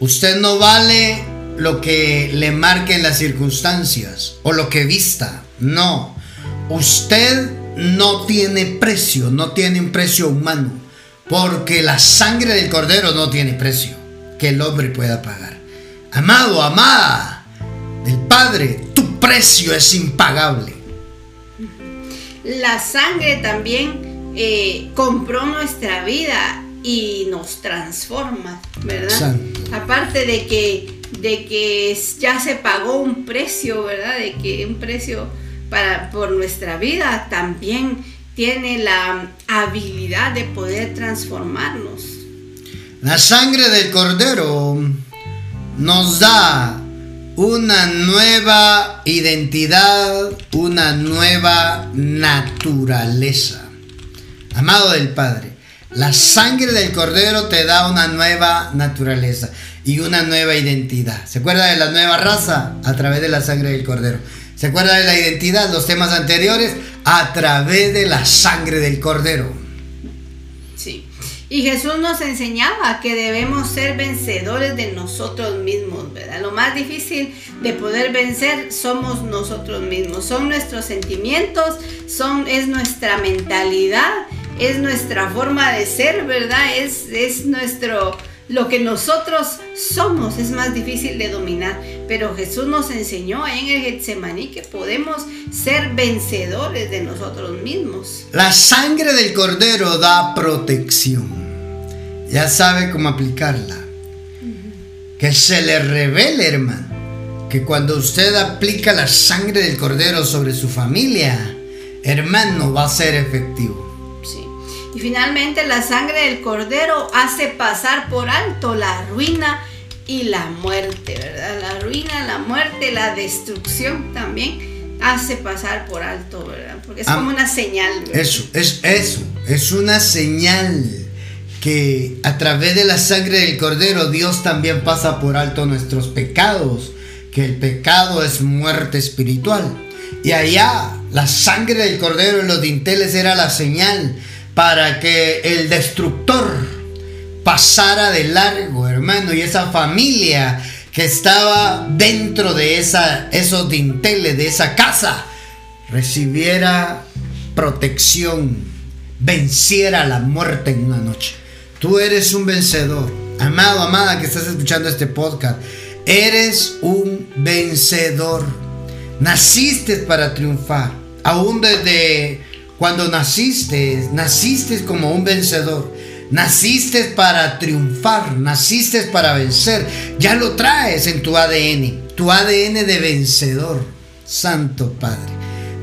Usted no vale lo que le marquen las circunstancias o lo que vista. No. Usted no tiene precio, no tiene un precio humano. Porque la sangre del cordero no tiene precio que el hombre pueda pagar. Amado, amada del Padre, tu precio es impagable. La sangre también eh, compró nuestra vida y nos transforma, ¿verdad? Aparte de que, de que ya se pagó un precio, ¿verdad? De que un precio para, por nuestra vida también tiene la habilidad de poder transformarnos. La sangre del cordero nos da una nueva identidad, una nueva naturaleza. Amado del Padre, la sangre del cordero te da una nueva naturaleza y una nueva identidad. ¿Se acuerda de la nueva raza? A través de la sangre del cordero. ¿Se acuerda de la identidad? Los temas anteriores, a través de la sangre del cordero. Y Jesús nos enseñaba que debemos ser vencedores de nosotros mismos, ¿verdad? Lo más difícil de poder vencer somos nosotros mismos, son nuestros sentimientos, son, es nuestra mentalidad, es nuestra forma de ser, ¿verdad? Es, es nuestro, lo que nosotros somos es más difícil de dominar, pero Jesús nos enseñó en el Getsemaní que podemos ser vencedores de nosotros mismos. La sangre del cordero da protección. Ya sabe cómo aplicarla. Que se le revele, hermano, que cuando usted aplica la sangre del cordero sobre su familia, hermano, va a ser efectivo. Y finalmente la sangre del cordero hace pasar por alto la ruina y la muerte, ¿verdad? La ruina, la muerte, la destrucción también hace pasar por alto, ¿verdad? Porque es ah, como una señal. Eso, es eso, es una señal que a través de la sangre del cordero Dios también pasa por alto nuestros pecados, que el pecado es muerte espiritual. Y allá la sangre del cordero en los dinteles era la señal para que el destructor pasara de largo, hermano, y esa familia que estaba dentro de esos dinteles, de esa casa, recibiera protección, venciera la muerte en una noche. Tú eres un vencedor. Amado, amada que estás escuchando este podcast, eres un vencedor. Naciste para triunfar. Aún desde cuando naciste, naciste como un vencedor. Naciste para triunfar, naciste para vencer. Ya lo traes en tu ADN, tu ADN de vencedor. Santo Padre.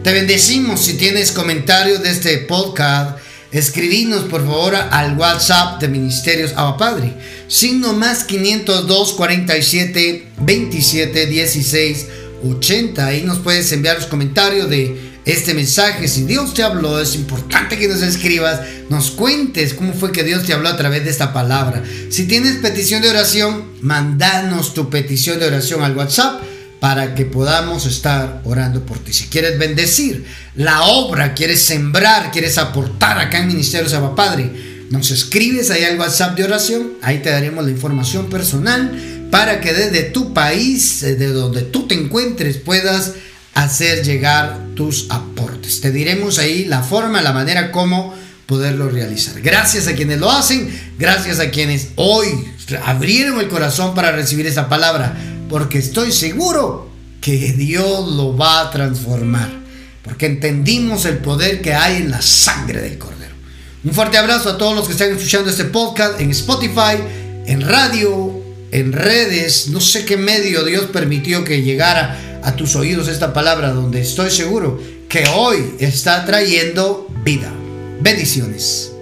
Te bendecimos si tienes comentarios de este podcast. Escribinos por favor al WhatsApp de Ministerios Abba Padre. Signo más 502 47 27 16 80. Ahí nos puedes enviar los comentarios de este mensaje. Si Dios te habló, es importante que nos escribas, nos cuentes cómo fue que Dios te habló a través de esta palabra. Si tienes petición de oración, mandanos tu petición de oración al WhatsApp para que podamos estar orando por ti. Si quieres bendecir la obra, quieres sembrar, quieres aportar acá en Ministerio Saba Padre, nos escribes ahí al WhatsApp de oración, ahí te daremos la información personal para que desde tu país, de donde tú te encuentres, puedas hacer llegar tus aportes. Te diremos ahí la forma, la manera como poderlo realizar. Gracias a quienes lo hacen, gracias a quienes hoy abrieron el corazón para recibir esa palabra, porque estoy seguro que Dios lo va a transformar, porque entendimos el poder que hay en la sangre del Cordero. Un fuerte abrazo a todos los que están escuchando este podcast en Spotify, en radio, en redes, no sé qué medio Dios permitió que llegara a tus oídos esta palabra donde estoy seguro que hoy está trayendo vida. Bendiciones.